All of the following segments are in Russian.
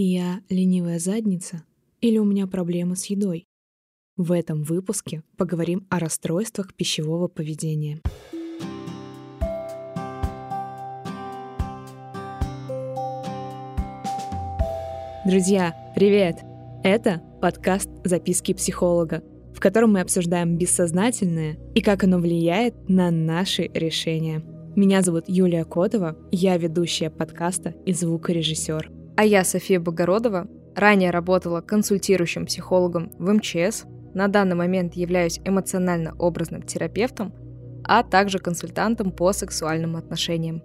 Я ленивая задница или у меня проблемы с едой? В этом выпуске поговорим о расстройствах пищевого поведения. Друзья, привет! Это подкаст «Записки психолога», в котором мы обсуждаем бессознательное и как оно влияет на наши решения. Меня зовут Юлия Котова, я ведущая подкаста и звукорежиссер. А я София Богородова, ранее работала консультирующим психологом в МЧС, на данный момент являюсь эмоционально-образным терапевтом, а также консультантом по сексуальным отношениям.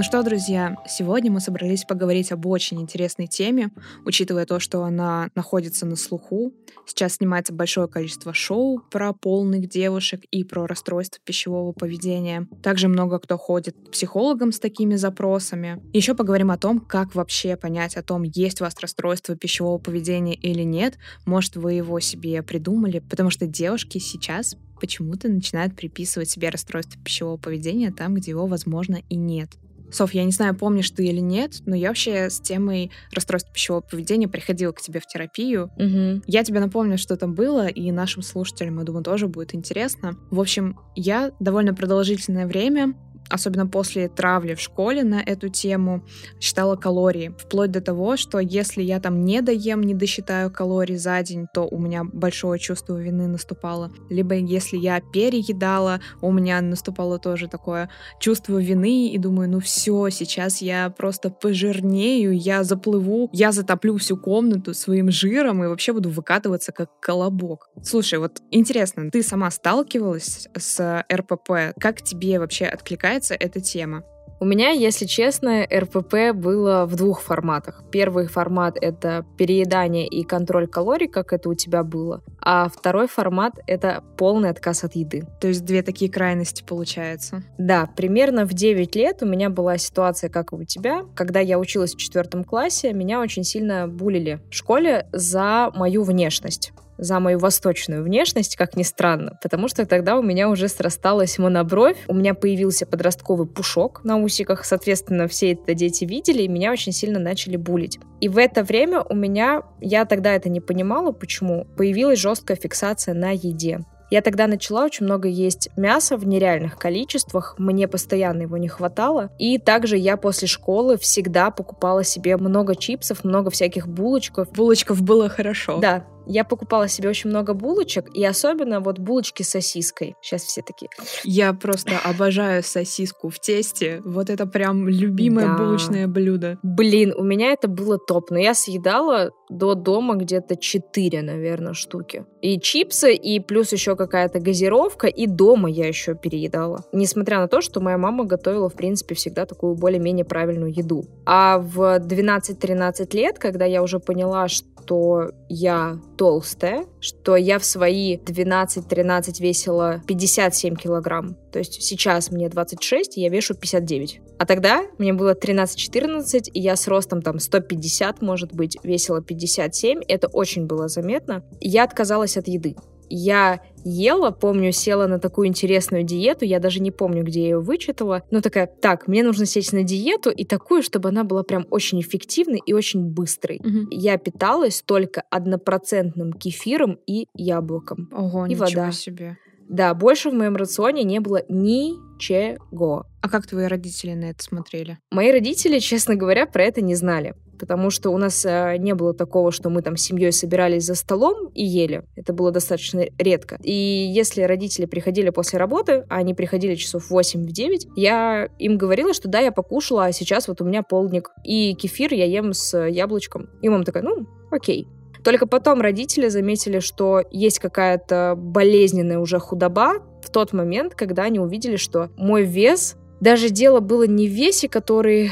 Ну что, друзья, сегодня мы собрались поговорить об очень интересной теме, учитывая то, что она находится на слуху. Сейчас снимается большое количество шоу про полных девушек и про расстройство пищевого поведения. Также много кто ходит к психологам с такими запросами. Еще поговорим о том, как вообще понять о том, есть у вас расстройство пищевого поведения или нет. Может, вы его себе придумали, потому что девушки сейчас почему-то начинают приписывать себе расстройство пищевого поведения там, где его, возможно, и нет. Соф, я не знаю, помнишь ты или нет, но я вообще с темой расстройства пищевого поведения приходила к тебе в терапию. Угу. Я тебе напомню, что там было, и нашим слушателям, я думаю, тоже будет интересно. В общем, я довольно продолжительное время особенно после травли в школе на эту тему, считала калории. Вплоть до того, что если я там не доем, не досчитаю калорий за день, то у меня большое чувство вины наступало. Либо если я переедала, у меня наступало тоже такое чувство вины, и думаю, ну все, сейчас я просто пожирнею, я заплыву, я затоплю всю комнату своим жиром и вообще буду выкатываться как колобок. Слушай, вот интересно, ты сама сталкивалась с РПП? Как тебе вообще откликается нравится эта тема? У меня, если честно, РПП было в двух форматах. Первый формат — это переедание и контроль калорий, как это у тебя было. А второй формат — это полный отказ от еды. То есть две такие крайности получается? Да, примерно в 9 лет у меня была ситуация, как и у тебя. Когда я училась в четвертом классе, меня очень сильно булили в школе за мою внешность за мою восточную внешность, как ни странно, потому что тогда у меня уже срасталась монобровь, у меня появился подростковый пушок на усиках, соответственно, все это дети видели, и меня очень сильно начали булить. И в это время у меня, я тогда это не понимала, почему, появилась жесткая фиксация на еде. Я тогда начала очень много есть мяса в нереальных количествах, мне постоянно его не хватало. И также я после школы всегда покупала себе много чипсов, много всяких булочков. Булочков было хорошо. Да, я покупала себе очень много булочек, и особенно вот булочки с сосиской. Сейчас все такие. Я просто обожаю сосиску в тесте. Вот это прям любимое да. булочное блюдо. Блин, у меня это было топ. Но я съедала до дома где-то 4, наверное, штуки. И чипсы, и плюс еще какая-то газировка, и дома я еще переедала. Несмотря на то, что моя мама готовила, в принципе, всегда такую более-менее правильную еду. А в 12-13 лет, когда я уже поняла, что я толстая, что я в свои 12-13 весила 57 килограмм. То есть сейчас мне 26, и я вешу 59. А тогда мне было 13-14, и я с ростом там 150, может быть, весила 57. Это очень было заметно. Я отказалась от еды я ела, помню, села на такую интересную диету, я даже не помню, где я ее вычитала, но такая, так, мне нужно сесть на диету и такую, чтобы она была прям очень эффективной и очень быстрой. Угу. Я питалась только однопроцентным кефиром и яблоком. Ого, и ничего вода. себе. Да, больше в моем рационе не было ничего. А как твои родители на это смотрели? Мои родители, честно говоря, про это не знали потому что у нас э, не было такого, что мы там с семьей собирались за столом и ели. Это было достаточно редко. И если родители приходили после работы, а они приходили часов 8-9, я им говорила, что да, я покушала, а сейчас вот у меня полдник. И кефир я ем с яблочком. И мама такая, ну, окей. Только потом родители заметили, что есть какая-то болезненная уже худоба в тот момент, когда они увидели, что мой вес, даже дело было не в весе, который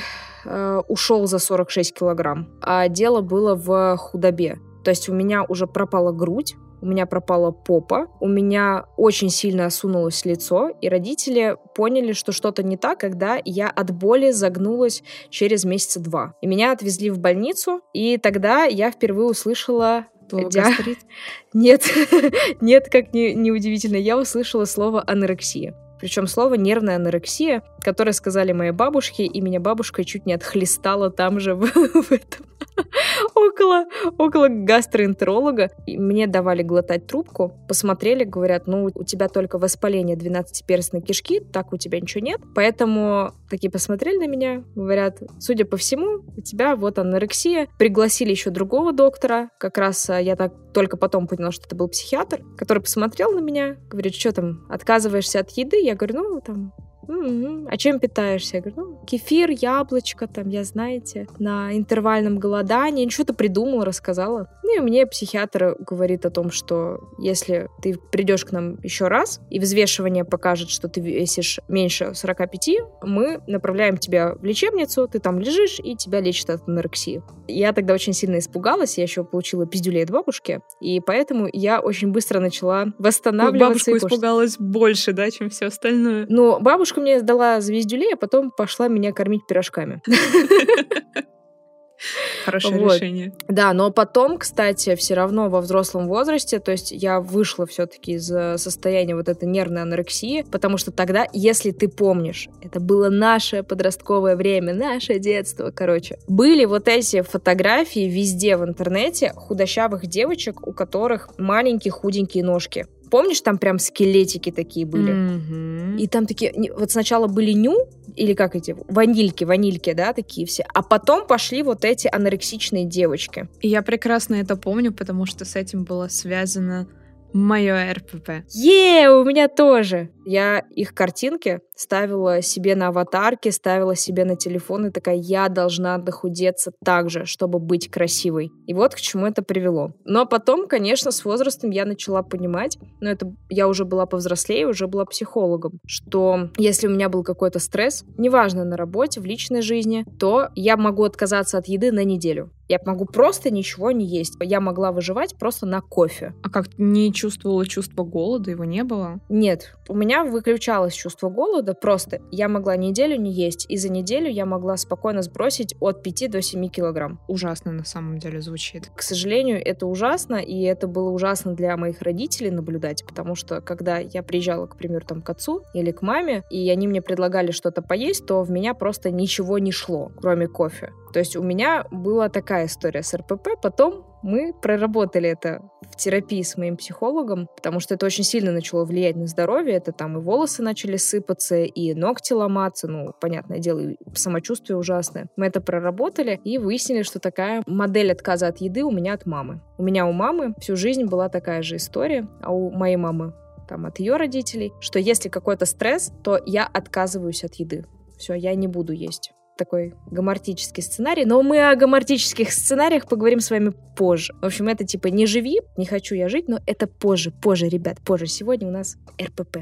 э, ушел за 46 килограмм, а дело было в худобе. То есть у меня уже пропала грудь, у меня пропала попа, у меня очень сильно осунулось лицо, и родители поняли, что что-то не так, когда я от боли загнулась через месяца два. И меня отвезли в больницу, и тогда я впервые услышала Гастрит? Нет, нет, как не, не удивительно, я услышала слово анорексия. Причем слово нервная анорексия, которое сказали моей бабушке, и меня бабушка чуть не отхлестала там же в, в этом около, около гастроэнтеролога. И мне давали глотать трубку, посмотрели, говорят, ну, у тебя только воспаление 12-перстной кишки, так у тебя ничего нет. Поэтому такие посмотрели на меня, говорят, судя по всему, у тебя вот анорексия. Пригласили еще другого доктора, как раз а, я так только потом поняла, что это был психиатр, который посмотрел на меня, говорит, что там, отказываешься от еды? Я говорю, ну, там, м-м-м. а чем питаешься? Я говорю, ну, кефир, яблочко, там, я, знаете, на интервальном голодании. Ну, что-то придумала, рассказала. Ну, и мне психиатр говорит о том, что если ты придешь к нам еще раз, и взвешивание покажет, что ты весишь меньше 45, мы направляем тебя в лечебницу, ты там лежишь, и тебя лечат от анорексии. Я тогда очень сильно испугалась, я еще получила пиздюлей от бабушки, и поэтому я очень быстро начала восстанавливаться. Бабушка испугалась больше, да, чем все остальное. Ну, бабушка Бабушка мне дала звездюлей, а потом пошла меня кормить пирожками. Хорошее вот. решение. Да, но потом, кстати, все равно во взрослом возрасте, то есть я вышла все-таки из э, состояния вот этой нервной анорексии, потому что тогда, если ты помнишь, это было наше подростковое время, наше детство, короче, были вот эти фотографии везде в интернете худощавых девочек, у которых маленькие худенькие ножки. Помнишь, там прям скелетики такие были? Mm-hmm. И там такие, вот сначала были ню, или как эти, ванильки, ванильки, да, такие все. А потом пошли вот эти анорексичные девочки. И я прекрасно это помню, потому что с этим было связано Мое РПП. Е, у меня тоже. Я их картинки ставила себе на аватарке, ставила себе на телефон и такая, я должна дохудеться так же, чтобы быть красивой. И вот к чему это привело. Но потом, конечно, с возрастом я начала понимать, но это я уже была повзрослее, уже была психологом, что если у меня был какой-то стресс, неважно на работе, в личной жизни, то я могу отказаться от еды на неделю. Я могу просто ничего не есть. Я могла выживать просто на кофе. А как не чувствовала чувство голода? Его не было? Нет. У меня выключалось чувство голода. Просто я могла неделю не есть. И за неделю я могла спокойно сбросить от 5 до 7 килограмм. Ужасно на самом деле звучит. К сожалению, это ужасно. И это было ужасно для моих родителей наблюдать. Потому что когда я приезжала, к примеру, там к отцу или к маме, и они мне предлагали что-то поесть, то в меня просто ничего не шло, кроме кофе. То есть у меня была такая история с РПП. Потом мы проработали это в терапии с моим психологом, потому что это очень сильно начало влиять на здоровье. Это там и волосы начали сыпаться, и ногти ломаться. Ну, понятное дело, и самочувствие ужасное. Мы это проработали и выяснили, что такая модель отказа от еды у меня от мамы. У меня у мамы всю жизнь была такая же история, а у моей мамы там от ее родителей, что если какой-то стресс, то я отказываюсь от еды. Все, я не буду есть такой гомортический сценарий, но мы о гомортических сценариях поговорим с вами позже. В общем, это типа не живи, не хочу я жить, но это позже, позже, ребят, позже. Сегодня у нас РПП.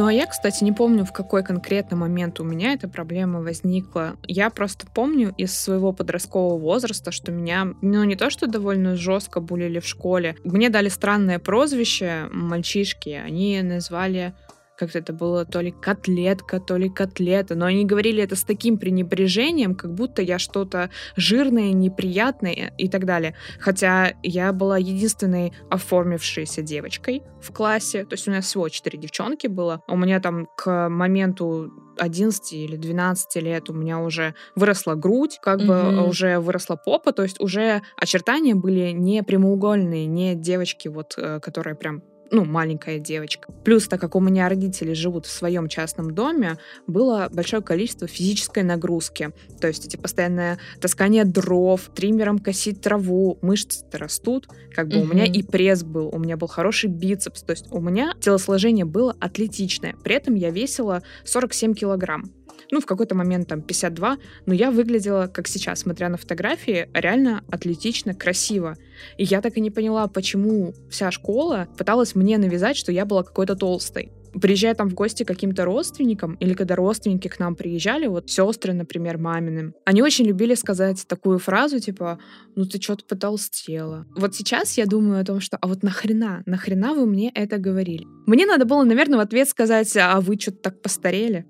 Ну а я, кстати, не помню, в какой конкретно момент у меня эта проблема возникла. Я просто помню из своего подросткового возраста, что меня, ну не то, что довольно жестко булили в школе. Мне дали странное прозвище мальчишки. Они назвали как это было, то ли котлетка, то ли котлета, но они говорили это с таким пренебрежением, как будто я что-то жирное, неприятное и так далее. Хотя я была единственной оформившейся девочкой в классе, то есть у нас всего четыре девчонки было. У меня там к моменту 11 или 12 лет у меня уже выросла грудь, как mm-hmm. бы уже выросла попа, то есть уже очертания были не прямоугольные, не девочки, вот, э, которые прям ну, маленькая девочка. Плюс, так как у меня родители живут в своем частном доме, было большое количество физической нагрузки. То есть эти постоянное таскание дров, триммером косить траву, мышцы растут. Как бы mm-hmm. у меня и пресс был, у меня был хороший бицепс. То есть у меня телосложение было атлетичное. При этом я весила 47 килограмм ну, в какой-то момент там 52, но я выглядела, как сейчас, смотря на фотографии, реально атлетично, красиво. И я так и не поняла, почему вся школа пыталась мне навязать, что я была какой-то толстой приезжая там в гости к каким-то родственникам, или когда родственники к нам приезжали, вот сестры, например, мамины, они очень любили сказать такую фразу, типа, ну ты что-то потолстела. Вот сейчас я думаю о том, что, а вот нахрена, нахрена вы мне это говорили? Мне надо было, наверное, в ответ сказать, а вы что-то так постарели.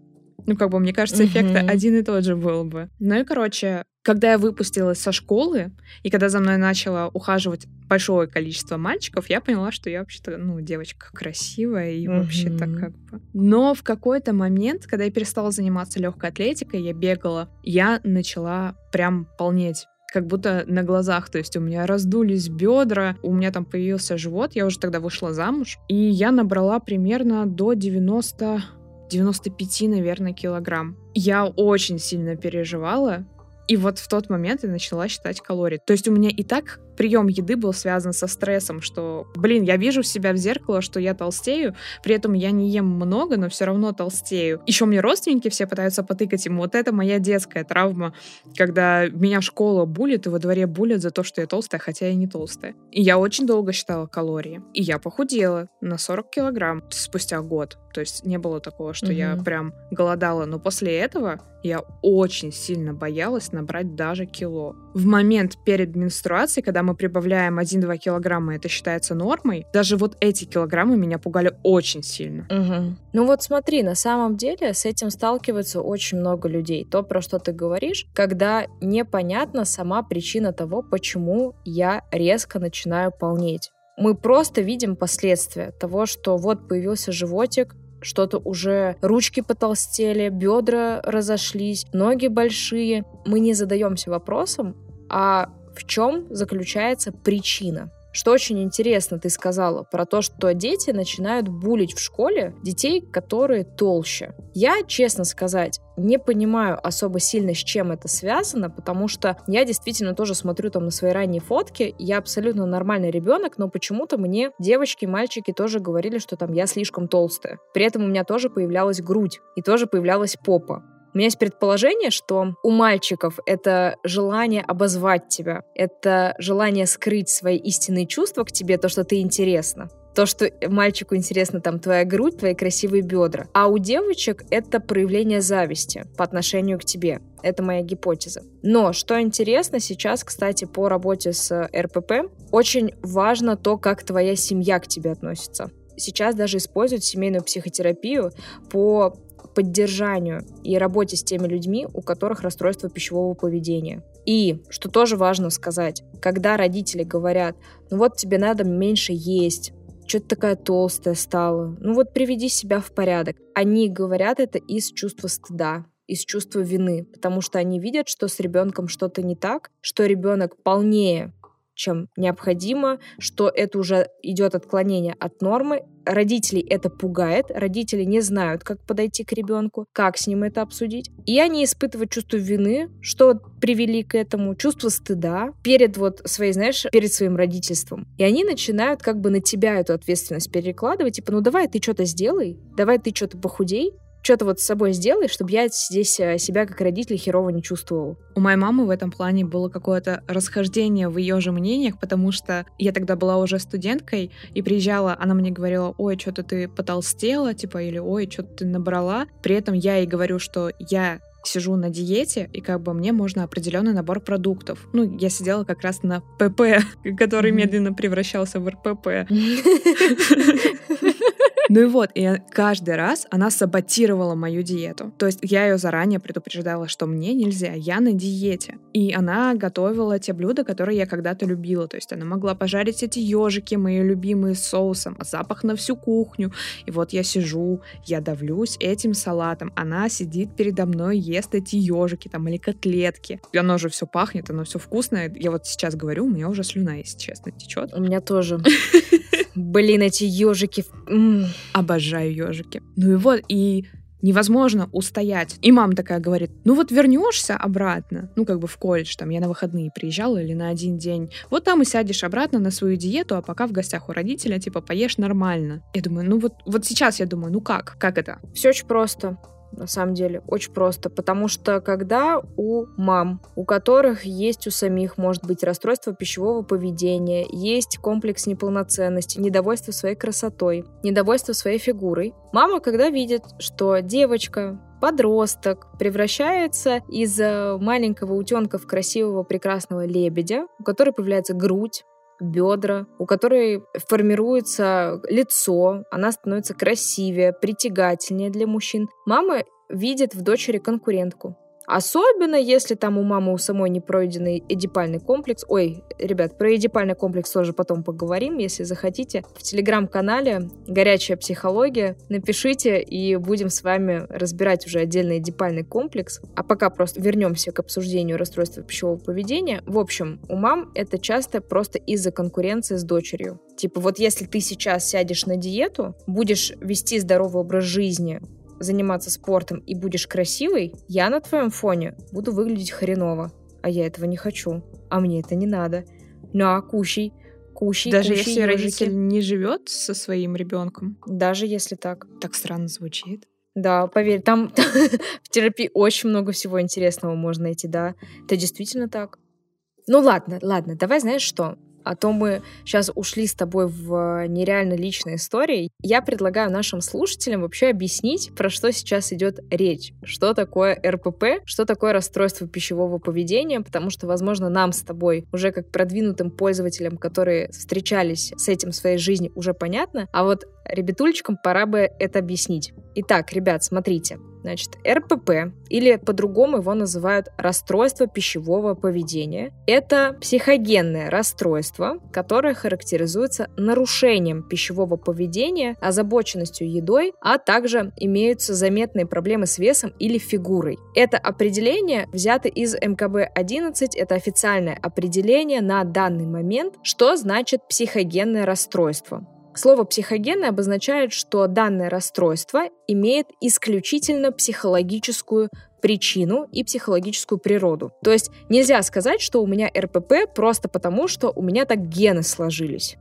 Ну, как бы, мне кажется, эффект mm-hmm. один и тот же был бы. Ну и, короче, когда я выпустилась со школы, и когда за мной начало ухаживать большое количество мальчиков, я поняла, что я вообще-то, ну, девочка красивая и mm-hmm. вообще-то как бы. Но в какой-то момент, когда я перестала заниматься легкой атлетикой, я бегала, я начала прям полнеть как будто на глазах, то есть у меня раздулись бедра, у меня там появился живот, я уже тогда вышла замуж, и я набрала примерно до 90 95, наверное, килограмм. Я очень сильно переживала, и вот в тот момент я начала считать калории. То есть у меня и так прием еды был связан со стрессом, что, блин, я вижу себя в зеркало, что я толстею, при этом я не ем много, но все равно толстею. Еще мне родственники все пытаются потыкать ему. Вот это моя детская травма, когда меня школа булит, и во дворе булят за то, что я толстая, хотя я не толстая. И я очень долго считала калории. И я похудела на 40 килограмм спустя год. То есть не было такого, что угу. я прям голодала. Но после этого я очень сильно боялась набрать даже кило. В момент перед менструацией, когда мы прибавляем 1-2 килограмма, это считается нормой, даже вот эти килограммы меня пугали очень сильно. Угу. Ну вот смотри, на самом деле с этим сталкивается очень много людей. То, про что ты говоришь, когда непонятна сама причина того, почему я резко начинаю полнеть мы просто видим последствия того, что вот появился животик, что-то уже ручки потолстели, бедра разошлись, ноги большие. Мы не задаемся вопросом, а в чем заключается причина. Что очень интересно ты сказала про то, что дети начинают булить в школе детей, которые толще. Я, честно сказать, не понимаю особо сильно, с чем это связано, потому что я действительно тоже смотрю там на свои ранние фотки, я абсолютно нормальный ребенок, но почему-то мне девочки, мальчики тоже говорили, что там я слишком толстая. При этом у меня тоже появлялась грудь и тоже появлялась попа. У меня есть предположение, что у мальчиков это желание обозвать тебя, это желание скрыть свои истинные чувства к тебе, то, что ты интересна. То, что мальчику интересна там твоя грудь, твои красивые бедра. А у девочек это проявление зависти по отношению к тебе. Это моя гипотеза. Но что интересно сейчас, кстати, по работе с РПП, очень важно то, как твоя семья к тебе относится сейчас даже используют семейную психотерапию по поддержанию и работе с теми людьми, у которых расстройство пищевого поведения. И, что тоже важно сказать, когда родители говорят, ну вот тебе надо меньше есть, что ты такая толстая стала, ну вот приведи себя в порядок. Они говорят это из чувства стыда, из чувства вины, потому что они видят, что с ребенком что-то не так, что ребенок полнее чем необходимо, что это уже идет отклонение от нормы. Родителей это пугает, родители не знают, как подойти к ребенку, как с ним это обсудить. И они испытывают чувство вины, что привели к этому, чувство стыда перед вот своей, знаешь, перед своим родительством. И они начинают как бы на тебя эту ответственность перекладывать, типа, ну давай ты что-то сделай, давай ты что-то похудей, что-то вот с собой сделай, чтобы я здесь э, себя как родитель херово не чувствовал. У моей мамы в этом плане было какое-то расхождение в ее же мнениях, потому что я тогда была уже студенткой и приезжала, она мне говорила, ой, что-то ты потолстела, типа, или ой, что-то ты набрала. При этом я ей говорю, что я сижу на диете, и как бы мне можно определенный набор продуктов. Ну, я сидела как раз на ПП, который медленно превращался в РПП. Ну и вот, и каждый раз она саботировала мою диету. То есть я ее заранее предупреждала, что мне нельзя, я на диете. И она готовила те блюда, которые я когда-то любила. То есть она могла пожарить эти ежики, мои любимые с соусом, а запах на всю кухню. И вот я сижу, я давлюсь этим салатом. Она сидит передо мной, ест эти ежики там или котлетки. И оно уже все пахнет, оно все вкусное. Я вот сейчас говорю, у меня уже слюна, если честно, течет. У меня тоже. Блин, эти ежики. Обожаю ежики. Ну и вот, и невозможно устоять. И мама такая говорит, ну вот вернешься обратно, ну как бы в колледж, там я на выходные приезжала или на один день, вот там и сядешь обратно на свою диету, а пока в гостях у родителя, типа, поешь нормально. Я думаю, ну вот, вот сейчас я думаю, ну как? Как это? Все очень просто на самом деле, очень просто, потому что когда у мам, у которых есть у самих, может быть, расстройство пищевого поведения, есть комплекс неполноценности, недовольство своей красотой, недовольство своей фигурой, мама, когда видит, что девочка, подросток превращается из э, маленького утенка в красивого прекрасного лебедя, у которой появляется грудь, бедра, у которой формируется лицо, она становится красивее, притягательнее для мужчин. Мама видит в дочери конкурентку. Особенно, если там у мамы у самой не пройденный эдипальный комплекс. Ой, ребят, про эдипальный комплекс тоже потом поговорим, если захотите. В телеграм-канале «Горячая психология» напишите, и будем с вами разбирать уже отдельно эдипальный комплекс. А пока просто вернемся к обсуждению расстройства пищевого поведения. В общем, у мам это часто просто из-за конкуренции с дочерью. Типа вот если ты сейчас сядешь на диету, будешь вести здоровый образ жизни, заниматься спортом и будешь красивой, я на твоем фоне буду выглядеть хреново. А я этого не хочу. А мне это не надо. Ну а кушай. Кушай, Даже кушай, если ежики. родитель не живет со своим ребенком. Даже если так. Так странно звучит. Да, поверь, там в терапии очень много всего интересного можно найти, да. Это действительно так. Ну ладно, ладно, давай знаешь что? А то мы сейчас ушли с тобой в нереально личные истории. Я предлагаю нашим слушателям вообще объяснить, про что сейчас идет речь. Что такое РПП, что такое расстройство пищевого поведения, потому что, возможно, нам с тобой уже как продвинутым пользователям, которые встречались с этим в своей жизни, уже понятно. А вот ребятульчикам пора бы это объяснить. Итак, ребят, смотрите. Значит, РПП, или по-другому его называют расстройство пищевого поведения, это психогенное расстройство, которое характеризуется нарушением пищевого поведения, озабоченностью едой, а также имеются заметные проблемы с весом или фигурой. Это определение взято из МКБ-11, это официальное определение на данный момент, что значит психогенное расстройство. Слово «психогенное» обозначает, что данное расстройство имеет исключительно психологическую причину и психологическую природу. То есть нельзя сказать, что у меня РПП просто потому, что у меня так гены сложились.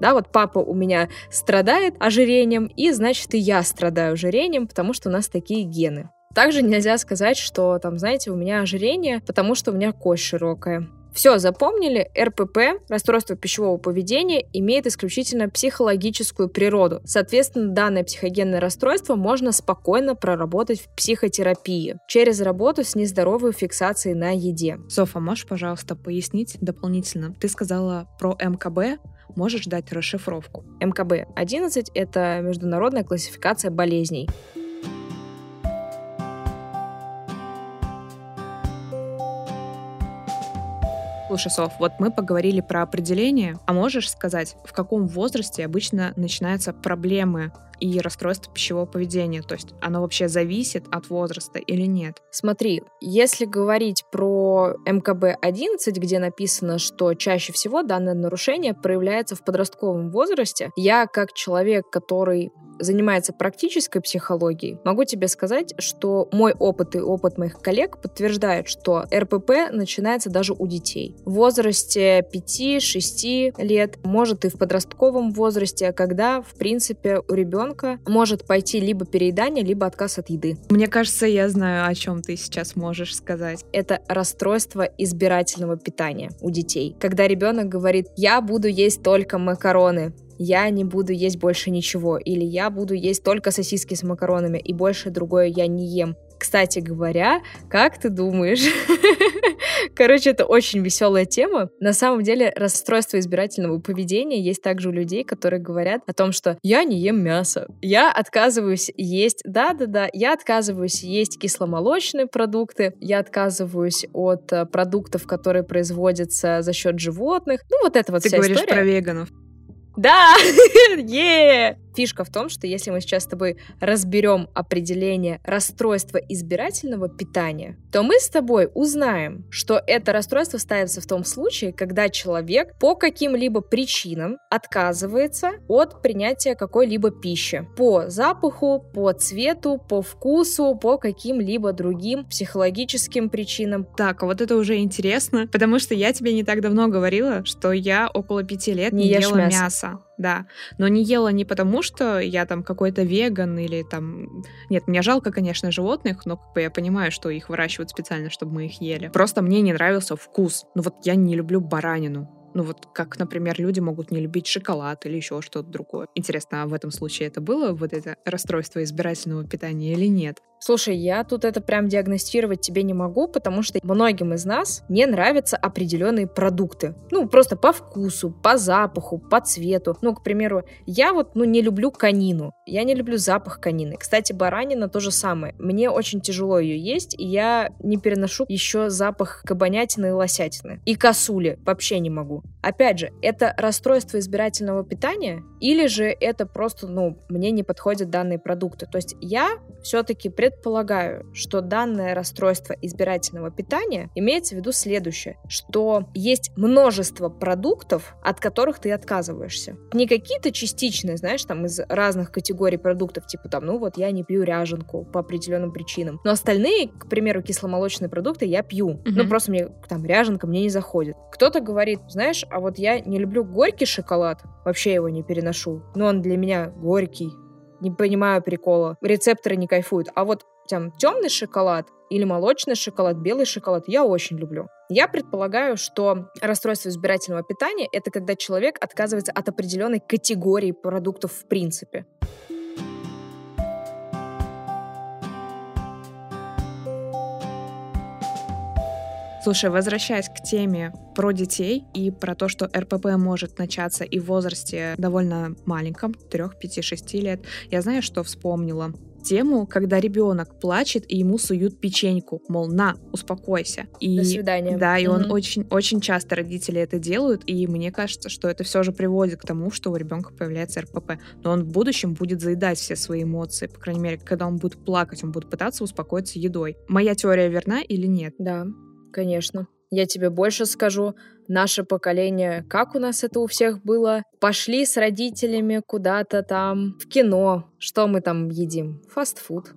Да, вот папа у меня страдает ожирением, и значит и я страдаю ожирением, потому что у нас такие гены. Также нельзя сказать, что там, знаете, у меня ожирение, потому что у меня кость широкая. Все, запомнили? РПП, расстройство пищевого поведения, имеет исключительно психологическую природу. Соответственно, данное психогенное расстройство можно спокойно проработать в психотерапии через работу с нездоровой фиксацией на еде. Софа, можешь, пожалуйста, пояснить дополнительно? Ты сказала про МКБ, можешь дать расшифровку? МКБ-11 — это международная классификация болезней. Слушай, Соф, вот мы поговорили про определение, а можешь сказать, в каком возрасте обычно начинаются проблемы и расстройство пищевого поведения? То есть оно вообще зависит от возраста или нет? Смотри, если говорить про МКБ-11, где написано, что чаще всего данное нарушение проявляется в подростковом возрасте, я как человек, который занимается практической психологией, могу тебе сказать, что мой опыт и опыт моих коллег подтверждает, что РПП начинается даже у детей. В возрасте 5-6 лет, может и в подростковом возрасте, когда, в принципе, у ребенка может пойти либо переедание, либо отказ от еды. Мне кажется, я знаю, о чем ты сейчас можешь сказать. Это расстройство избирательного питания у детей. Когда ребенок говорит, я буду есть только макароны, я не буду есть больше ничего, или я буду есть только сосиски с макаронами, и больше другое я не ем. Кстати говоря, как ты думаешь? Короче, это очень веселая тема. На самом деле, расстройство избирательного поведения есть также у людей, которые говорят о том, что я не ем мясо, я отказываюсь есть, да-да-да, я отказываюсь есть кисломолочные продукты, я отказываюсь от э, продуктов, которые производятся за счет животных. Ну, вот это вот Ты вся говоришь история. про веганов. Да! е Фишка в том, что если мы сейчас с тобой разберем определение расстройства избирательного питания, то мы с тобой узнаем, что это расстройство ставится в том случае, когда человек по каким-либо причинам отказывается от принятия какой-либо пищи. По запаху, по цвету, по вкусу, по каким-либо другим психологическим причинам. Так, а вот это уже интересно, потому что я тебе не так давно говорила, что я около пяти лет Не не, ешь ела мясо. мясо. Да, но не ела не потому, что я там какой-то веган или там... Нет, мне жалко, конечно, животных, но как бы я понимаю, что их выращивают специально, чтобы мы их ели. Просто мне не нравился вкус. Ну вот я не люблю баранину. Ну вот как, например, люди могут не любить шоколад или еще что-то другое. Интересно, а в этом случае это было вот это расстройство избирательного питания или нет? Слушай, я тут это прям диагностировать тебе не могу, потому что многим из нас не нравятся определенные продукты. Ну, просто по вкусу, по запаху, по цвету. Ну, к примеру, я вот, ну, не люблю конину. Я не люблю запах конины. Кстати, баранина то же самое. Мне очень тяжело ее есть, и я не переношу еще запах кабанятины и лосятины. И косули вообще не могу. Опять же, это расстройство избирательного питания или же это просто, ну, мне не подходят данные продукты. То есть я все-таки предполагаю, что данное расстройство избирательного питания имеется в виду следующее, что есть множество продуктов, от которых ты отказываешься. Не какие-то частичные, знаешь, там из разных категорий продуктов, типа там, ну вот я не пью ряженку по определенным причинам. Но остальные, к примеру, кисломолочные продукты я пью. Mm-hmm. Ну просто мне там ряженка мне не заходит. Кто-то говорит, знаешь, а вот я не люблю горький шоколад, вообще его не переношу. Но он для меня горький, не понимаю прикола. Рецепторы не кайфуют. А вот там темный шоколад или молочный шоколад, белый шоколад я очень люблю. Я предполагаю, что расстройство избирательного питания — это когда человек отказывается от определенной категории продуктов в принципе. Слушай, возвращаясь к теме про детей и про то, что РПП может начаться и в возрасте довольно маленьком, 3, 5, 6 лет, я знаю, что вспомнила тему, когда ребенок плачет и ему суют печеньку, мол, на, успокойся. И, До свидания. Да, и mm-hmm. он очень, очень часто родители это делают, и мне кажется, что это все же приводит к тому, что у ребенка появляется РПП. Но он в будущем будет заедать все свои эмоции, по крайней мере, когда он будет плакать, он будет пытаться успокоиться едой. Моя теория верна или нет? Да. Конечно. Я тебе больше скажу. Наше поколение, как у нас это у всех было? Пошли с родителями куда-то там в кино. Что мы там едим? Фастфуд.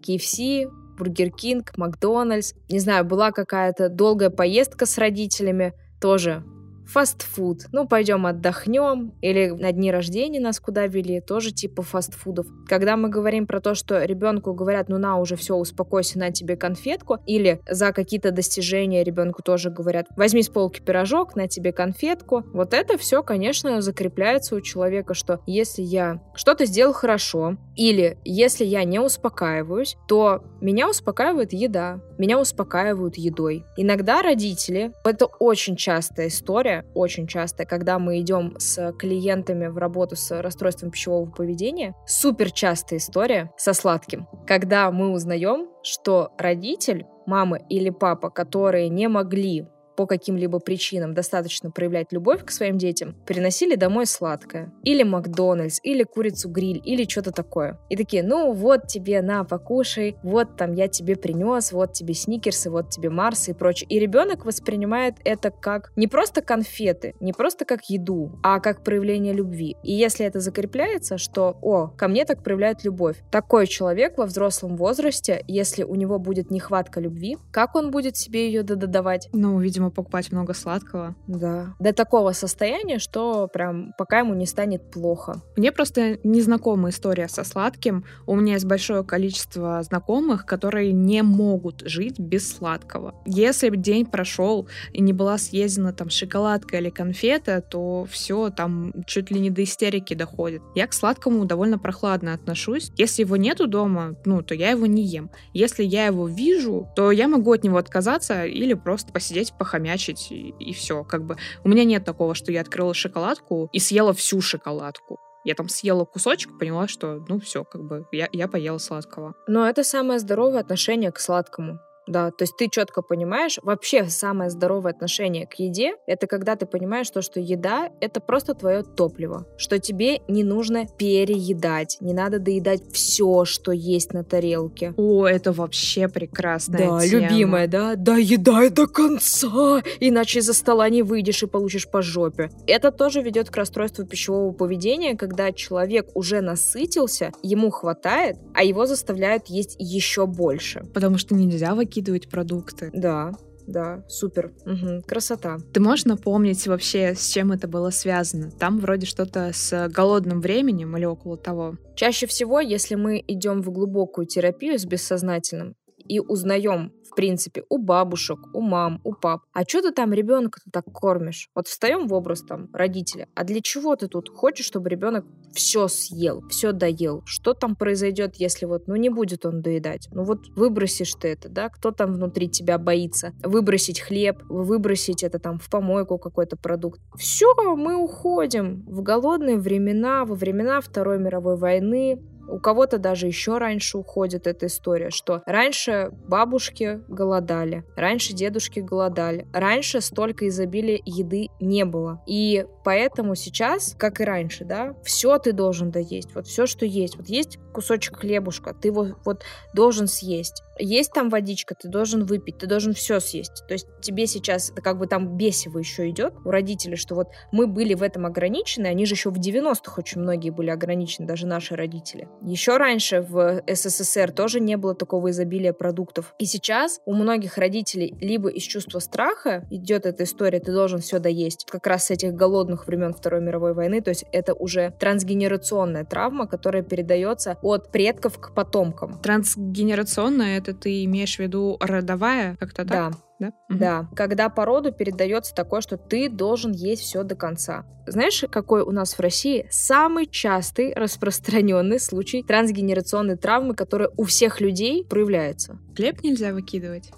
KFC, Burger King, McDonald's. Не знаю, была какая-то долгая поездка с родителями. Тоже фастфуд. Ну, пойдем отдохнем. Или на дни рождения нас куда вели, тоже типа фастфудов. Когда мы говорим про то, что ребенку говорят, ну на, уже все, успокойся, на тебе конфетку, или за какие-то достижения ребенку тоже говорят, возьми с полки пирожок, на тебе конфетку. Вот это все, конечно, закрепляется у человека, что если я что-то сделал хорошо, или если я не успокаиваюсь, то меня успокаивает еда, меня успокаивают едой. Иногда родители, это очень частая история, очень часто, когда мы идем с клиентами в работу с расстройством пищевого поведения, супер частая история со сладким, когда мы узнаем, что родитель, мама или папа, которые не могли по каким-либо причинам достаточно проявлять любовь к своим детям, приносили домой сладкое. Или Макдональдс, или курицу гриль, или что-то такое. И такие, ну вот тебе, на, покушай, вот там я тебе принес, вот тебе сникерсы, вот тебе Марс и прочее. И ребенок воспринимает это как не просто конфеты, не просто как еду, а как проявление любви. И если это закрепляется, что, о, ко мне так проявляют любовь, такой человек во взрослом возрасте, если у него будет нехватка любви, как он будет себе ее додавать? Ну, видимо, ему покупать много сладкого. Да. До такого состояния, что прям пока ему не станет плохо. Мне просто незнакома история со сладким. У меня есть большое количество знакомых, которые не могут жить без сладкого. Если день прошел и не была съедена там шоколадка или конфета, то все там чуть ли не до истерики доходит. Я к сладкому довольно прохладно отношусь. Если его нету дома, ну, то я его не ем. Если я его вижу, то я могу от него отказаться или просто посидеть, походить хомячить, и, и все. Как бы у меня нет такого, что я открыла шоколадку и съела всю шоколадку. Я там съела кусочек, поняла, что, ну, все, как бы, я, я поела сладкого. Но это самое здоровое отношение к сладкому. Да, то есть ты четко понимаешь, вообще самое здоровое отношение к еде, это когда ты понимаешь то, что еда — это просто твое топливо, что тебе не нужно переедать, не надо доедать все, что есть на тарелке. О, это вообще прекрасная Да, тема. любимая, да? Доедай до конца, иначе из-за стола не выйдешь и получишь по жопе. Это тоже ведет к расстройству пищевого поведения, когда человек уже насытился, ему хватает, а его заставляют есть еще больше. Потому что нельзя выкидывать выкидывать продукты. Да, да, супер. Угу, красота. Ты можешь напомнить вообще, с чем это было связано? Там вроде что-то с голодным временем или около того. Чаще всего, если мы идем в глубокую терапию с бессознательным и узнаем принципе, у бабушек, у мам, у пап. А что ты там ребенка так кормишь? Вот встаем в образ там родителя. А для чего ты тут хочешь, чтобы ребенок все съел, все доел? Что там произойдет, если вот, ну не будет он доедать? Ну вот выбросишь ты это, да? Кто там внутри тебя боится? Выбросить хлеб, выбросить это там в помойку какой-то продукт. Все, мы уходим в голодные времена, во времена Второй мировой войны, у кого-то даже еще раньше уходит эта история, что раньше бабушки голодали, раньше дедушки голодали, раньше столько изобилия еды не было. И поэтому сейчас, как и раньше, да, все ты должен доесть, вот все, что есть. Вот есть кусочек хлебушка, ты его вот должен съесть. Есть там водичка, ты должен выпить, ты должен все съесть. То есть тебе сейчас как бы там бесиво еще идет у родителей, что вот мы были в этом ограничены, они же еще в 90-х очень многие были ограничены, даже наши родители. Еще раньше в СССР тоже не было такого изобилия продуктов. И сейчас у многих родителей либо из чувства страха идет эта история, ты должен все доесть, как раз с этих голодных времен Второй мировой войны, то есть это уже трансгенерационная травма, которая передается от предков к потомкам. Трансгенерационная это ты имеешь в виду родовая как-то так? Да. Да? Да. Когда по роду передается такое, что ты должен есть все до конца. Знаешь, какой у нас в России самый частый распространенный случай трансгенерационной травмы, которая у всех людей проявляется? Хлеб нельзя выкидывать.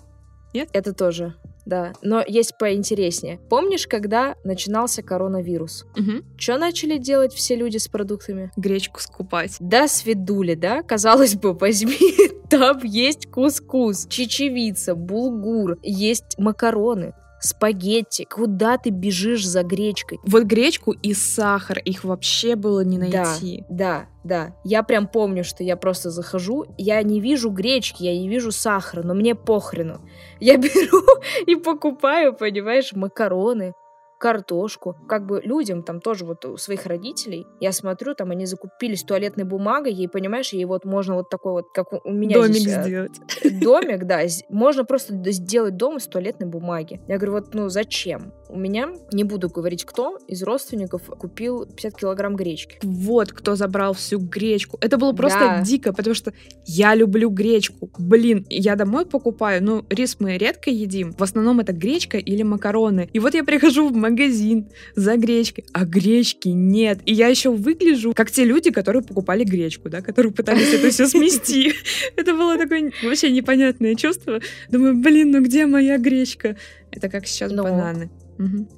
Нет? Это тоже да. Но есть поинтереснее. Помнишь, когда начинался коронавирус? Угу. Что начали делать все люди с продуктами? Гречку скупать. Да, свидули, да? Казалось бы, возьми, там есть кускус, чечевица, булгур, есть макароны спагетти. Куда ты бежишь за гречкой? Вот гречку и сахар, их вообще было не найти. Да, да, да. Я прям помню, что я просто захожу, я не вижу гречки, я не вижу сахара, но мне похрену. Я беру и покупаю, понимаешь, макароны, картошку. Как бы людям там тоже вот у своих родителей, я смотрю, там они закупились туалетной бумагой, ей, понимаешь, ей вот можно вот такой вот, как у меня Домик здесь, э, сделать. Домик, да, можно просто сделать дом из туалетной бумаги. Я говорю, вот, ну, зачем? У меня, не буду говорить кто, из родственников купил 50 килограмм гречки. Вот кто забрал всю гречку. Это было просто да. дико, потому что я люблю гречку. Блин, я домой покупаю, ну, рис мы редко едим. В основном это гречка или макароны. И вот я прихожу в магазин за гречкой, а гречки нет. И я еще выгляжу, как те люди, которые покупали гречку, да, которые пытались это все смести. Это было такое вообще непонятное чувство. Думаю, блин, ну где моя гречка? Это как сейчас ну, бананы.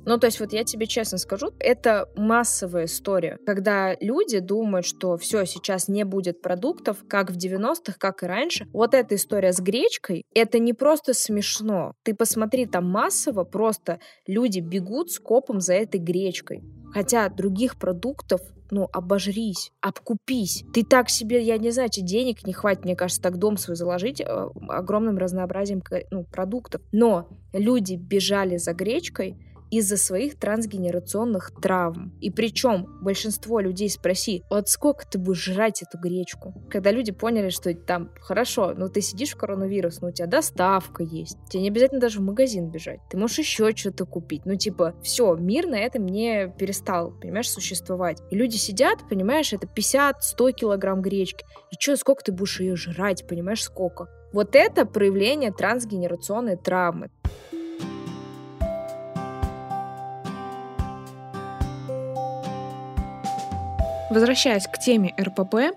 Ну, то есть вот я тебе честно скажу, это массовая история, когда люди думают, что все, сейчас не будет продуктов, как в 90-х, как и раньше. Вот эта история с гречкой, это не просто смешно. Ты посмотри, там массово просто люди бегут с копом за этой гречкой. Хотя других продуктов ну, обожрись, обкупись. Ты так себе, я не знаю, тебе денег не хватит, мне кажется, так дом свой заложить э, огромным разнообразием ну, продуктов. Но люди бежали за гречкой, из-за своих трансгенерационных травм. И причем большинство людей спроси, вот сколько ты будешь жрать эту гречку? Когда люди поняли, что там, хорошо, ну ты сидишь в коронавирус, но у тебя доставка есть. Тебе не обязательно даже в магазин бежать. Ты можешь еще что-то купить. Ну типа, все, мир на этом не перестал, понимаешь, существовать. И люди сидят, понимаешь, это 50-100 килограмм гречки. И что, сколько ты будешь ее жрать, понимаешь, сколько? Вот это проявление трансгенерационной травмы. Возвращаясь к теме РПП,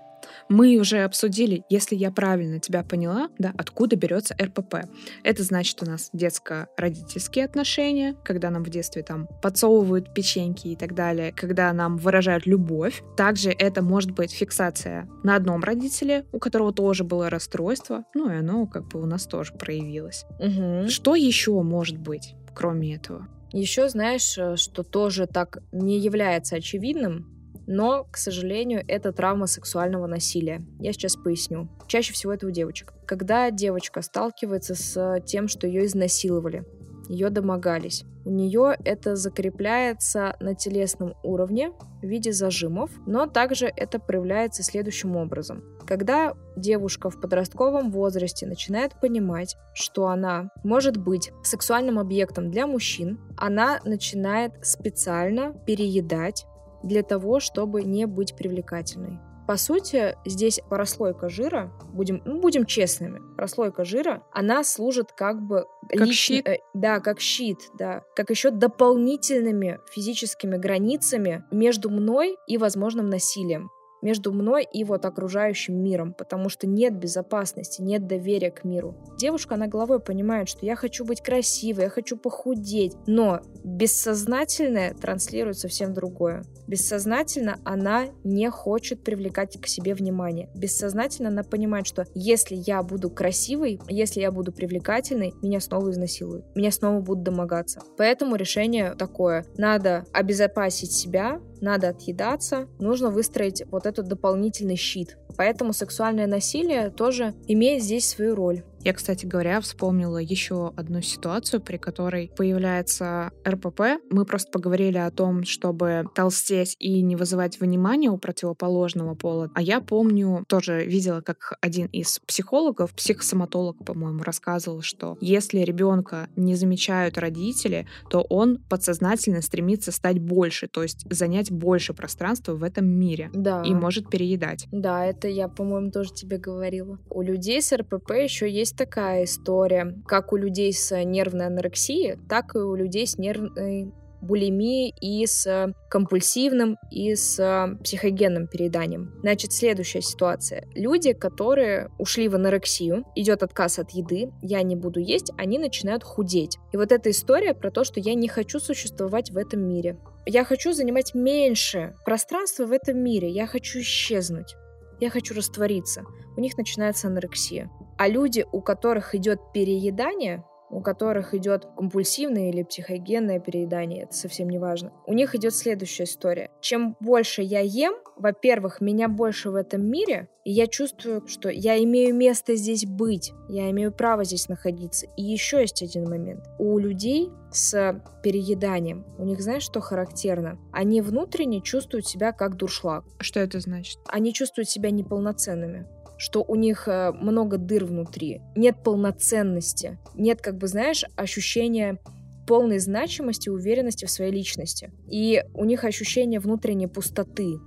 мы уже обсудили, если я правильно тебя поняла, да, откуда берется РПП. Это значит у нас детско-родительские отношения, когда нам в детстве там подсовывают печеньки и так далее, когда нам выражают любовь. Также это может быть фиксация на одном родителе, у которого тоже было расстройство, ну и оно как бы у нас тоже проявилось. Угу. Что еще может быть, кроме этого? Еще знаешь, э, что тоже так не является очевидным, но, к сожалению, это травма сексуального насилия. Я сейчас поясню. Чаще всего это у девочек. Когда девочка сталкивается с тем, что ее изнасиловали, ее домогались. У нее это закрепляется на телесном уровне в виде зажимов, но также это проявляется следующим образом. Когда девушка в подростковом возрасте начинает понимать, что она может быть сексуальным объектом для мужчин, она начинает специально переедать для того, чтобы не быть привлекательной. По сути, здесь прослойка жира, будем, ну, будем честными, прослойка жира, она служит как бы... Как лич... щит? Э, да, как щит, да. Как еще дополнительными физическими границами между мной и возможным насилием между мной и вот окружающим миром, потому что нет безопасности, нет доверия к миру. Девушка, она головой понимает, что я хочу быть красивой, я хочу похудеть, но бессознательное транслирует совсем другое. Бессознательно она не хочет привлекать к себе внимание. Бессознательно она понимает, что если я буду красивой, если я буду привлекательной, меня снова изнасилуют, меня снова будут домогаться. Поэтому решение такое. Надо обезопасить себя, надо отъедаться, нужно выстроить вот этот дополнительный щит. Поэтому сексуальное насилие тоже имеет здесь свою роль. Я, кстати говоря, вспомнила еще одну ситуацию, при которой появляется РПП. Мы просто поговорили о том, чтобы толстеть и не вызывать внимания у противоположного пола. А я помню, тоже видела, как один из психологов, психосоматолог, по-моему, рассказывал, что если ребенка не замечают родители, то он подсознательно стремится стать больше, то есть занять больше пространства в этом мире. Да. И может переедать. Да, это я, по-моему, тоже тебе говорила. У людей с РПП еще есть такая история, как у людей с нервной анорексией, так и у людей с нервной булимией и с компульсивным и с психогенным перееданием. Значит, следующая ситуация. Люди, которые ушли в анорексию, идет отказ от еды, я не буду есть, они начинают худеть. И вот эта история про то, что я не хочу существовать в этом мире. Я хочу занимать меньше пространства в этом мире, я хочу исчезнуть я хочу раствориться. У них начинается анорексия. А люди, у которых идет переедание, у которых идет компульсивное или психогенное переедание, это совсем не важно. У них идет следующая история. Чем больше я ем, во-первых, меня больше в этом мире, и я чувствую, что я имею место здесь быть, я имею право здесь находиться. И еще есть один момент. У людей с перееданием, у них, знаешь, что характерно? Они внутренне чувствуют себя как дуршлаг. Что это значит? Они чувствуют себя неполноценными что у них э, много дыр внутри, нет полноценности, нет, как бы, знаешь, ощущения полной значимости уверенности в своей личности. И у них ощущение внутренней пустоты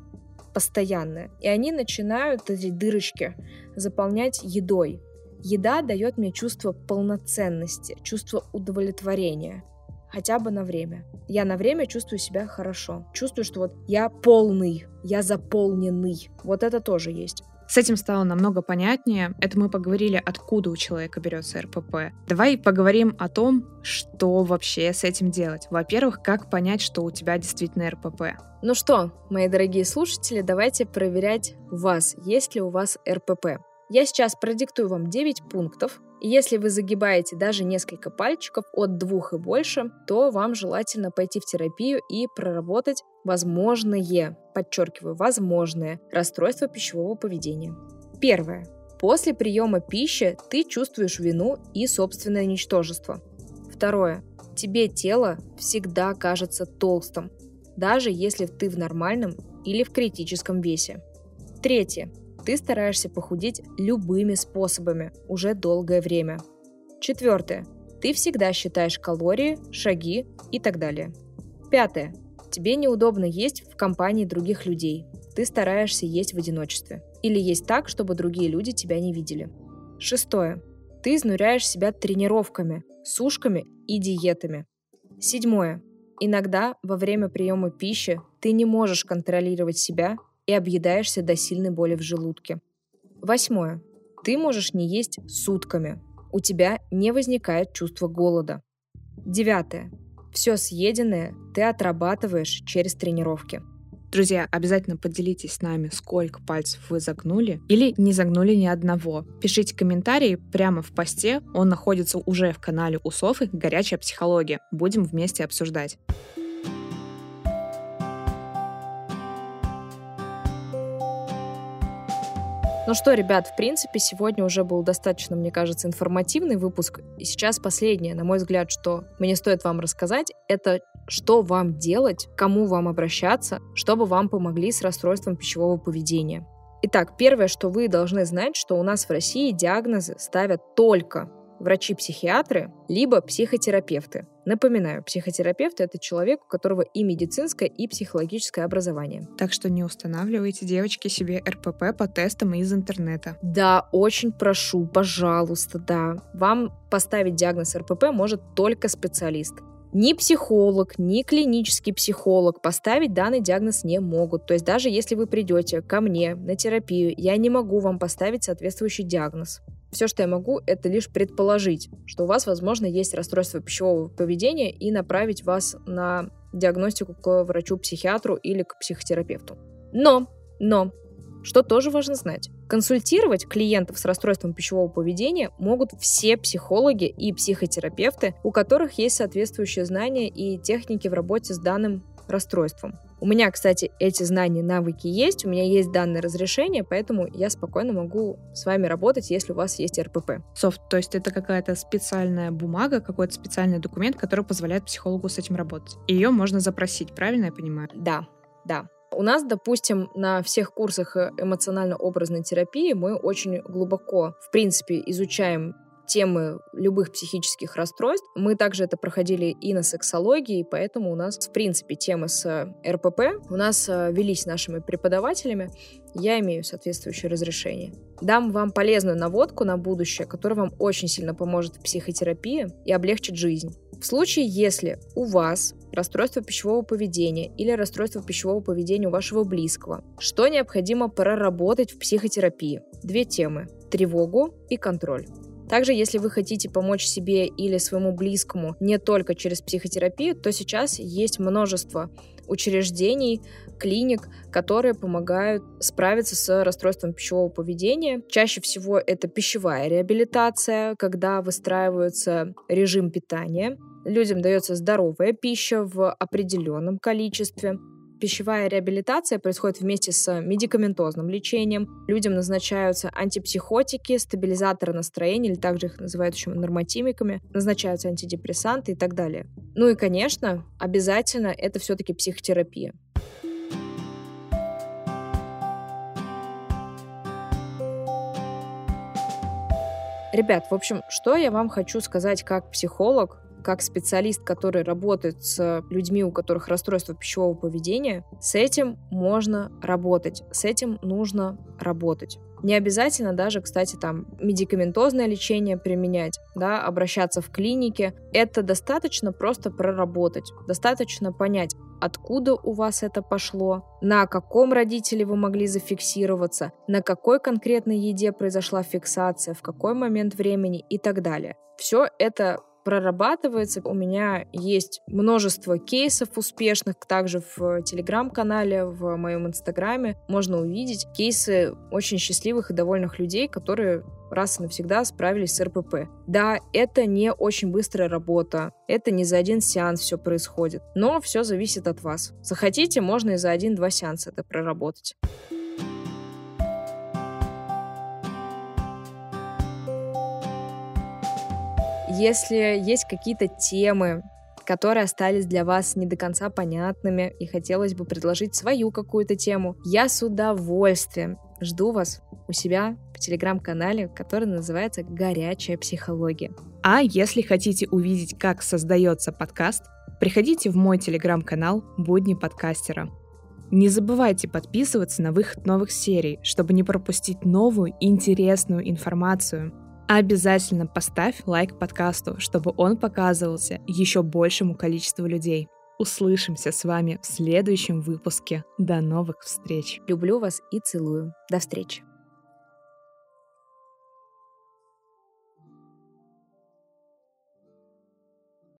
постоянное. И они начинают эти дырочки заполнять едой. Еда дает мне чувство полноценности, чувство удовлетворения. Хотя бы на время. Я на время чувствую себя хорошо. Чувствую, что вот я полный, я заполненный. Вот это тоже есть. С этим стало намного понятнее. Это мы поговорили, откуда у человека берется РПП. Давай поговорим о том, что вообще с этим делать. Во-первых, как понять, что у тебя действительно РПП. Ну что, мои дорогие слушатели, давайте проверять вас, есть ли у вас РПП. Я сейчас продиктую вам 9 пунктов, если вы загибаете даже несколько пальчиков от двух и больше, то вам желательно пойти в терапию и проработать возможные, подчеркиваю, возможные расстройства пищевого поведения. Первое. После приема пищи ты чувствуешь вину и собственное ничтожество. Второе. Тебе тело всегда кажется толстым, даже если ты в нормальном или в критическом весе. Третье. Ты стараешься похудеть любыми способами уже долгое время. Четвертое. Ты всегда считаешь калории, шаги и так далее. Пятое. Тебе неудобно есть в компании других людей. Ты стараешься есть в одиночестве. Или есть так, чтобы другие люди тебя не видели. Шестое. Ты изнуряешь себя тренировками, сушками и диетами. Седьмое. Иногда во время приема пищи ты не можешь контролировать себя и объедаешься до сильной боли в желудке. Восьмое. Ты можешь не есть сутками. У тебя не возникает чувства голода. Девятое. Все съеденное ты отрабатываешь через тренировки. Друзья, обязательно поделитесь с нами, сколько пальцев вы загнули или не загнули ни одного. Пишите комментарии прямо в посте, он находится уже в канале у Софы «Горячая психология». Будем вместе обсуждать. Ну что, ребят, в принципе, сегодня уже был достаточно, мне кажется, информативный выпуск. И сейчас последнее, на мой взгляд, что мне стоит вам рассказать, это что вам делать, кому вам обращаться, чтобы вам помогли с расстройством пищевого поведения. Итак, первое, что вы должны знать, что у нас в России диагнозы ставят только врачи-психиатры, либо психотерапевты. Напоминаю, психотерапевт — это человек, у которого и медицинское, и психологическое образование. Так что не устанавливайте, девочки, себе РПП по тестам из интернета. Да, очень прошу, пожалуйста, да. Вам поставить диагноз РПП может только специалист. Ни психолог, ни клинический психолог поставить данный диагноз не могут. То есть даже если вы придете ко мне на терапию, я не могу вам поставить соответствующий диагноз. Все, что я могу, это лишь предположить, что у вас, возможно, есть расстройство пищевого поведения и направить вас на диагностику к врачу-психиатру или к психотерапевту. Но, но, что тоже важно знать, консультировать клиентов с расстройством пищевого поведения могут все психологи и психотерапевты, у которых есть соответствующие знания и техники в работе с данным расстройством. У меня, кстати, эти знания, навыки есть, у меня есть данное разрешение, поэтому я спокойно могу с вами работать, если у вас есть РПП. Софт, то есть это какая-то специальная бумага, какой-то специальный документ, который позволяет психологу с этим работать. Ее можно запросить, правильно я понимаю? Да, да. У нас, допустим, на всех курсах эмоционально-образной терапии мы очень глубоко, в принципе, изучаем темы любых психических расстройств. Мы также это проходили и на сексологии, поэтому у нас, в принципе, темы с э, РПП у нас э, велись нашими преподавателями. Я имею соответствующее разрешение. Дам вам полезную наводку на будущее, которая вам очень сильно поможет в психотерапии и облегчит жизнь. В случае, если у вас расстройство пищевого поведения или расстройство пищевого поведения у вашего близкого, что необходимо проработать в психотерапии? Две темы – тревогу и контроль. Также, если вы хотите помочь себе или своему близкому не только через психотерапию, то сейчас есть множество учреждений, клиник, которые помогают справиться с расстройством пищевого поведения. Чаще всего это пищевая реабилитация, когда выстраивается режим питания. Людям дается здоровая пища в определенном количестве. Пищевая реабилитация происходит вместе с медикаментозным лечением. Людям назначаются антипсихотики, стабилизаторы настроения, или также их называют еще нормотимиками, назначаются антидепрессанты и так далее. Ну и, конечно, обязательно это все-таки психотерапия. Ребят, в общем, что я вам хочу сказать как психолог, как специалист, который работает с людьми, у которых расстройство пищевого поведения, с этим можно работать, с этим нужно работать. Не обязательно даже, кстати, там медикаментозное лечение применять, да, обращаться в клинике. Это достаточно просто проработать, достаточно понять, откуда у вас это пошло, на каком родителе вы могли зафиксироваться, на какой конкретной еде произошла фиксация, в какой момент времени и так далее. Все это прорабатывается. У меня есть множество кейсов успешных, также в телеграм-канале, в моем инстаграме можно увидеть кейсы очень счастливых и довольных людей, которые раз и навсегда справились с РПП. Да, это не очень быстрая работа, это не за один сеанс все происходит, но все зависит от вас. Захотите, можно и за один-два сеанса это проработать. Если есть какие-то темы, которые остались для вас не до конца понятными, и хотелось бы предложить свою какую-то тему, я с удовольствием жду вас у себя в телеграм-канале, который называется «Горячая психология». А если хотите увидеть, как создается подкаст, приходите в мой телеграм-канал «Будни подкастера». Не забывайте подписываться на выход новых серий, чтобы не пропустить новую интересную информацию – Обязательно поставь лайк подкасту, чтобы он показывался еще большему количеству людей. Услышимся с вами в следующем выпуске. До новых встреч. Люблю вас и целую. До встречи.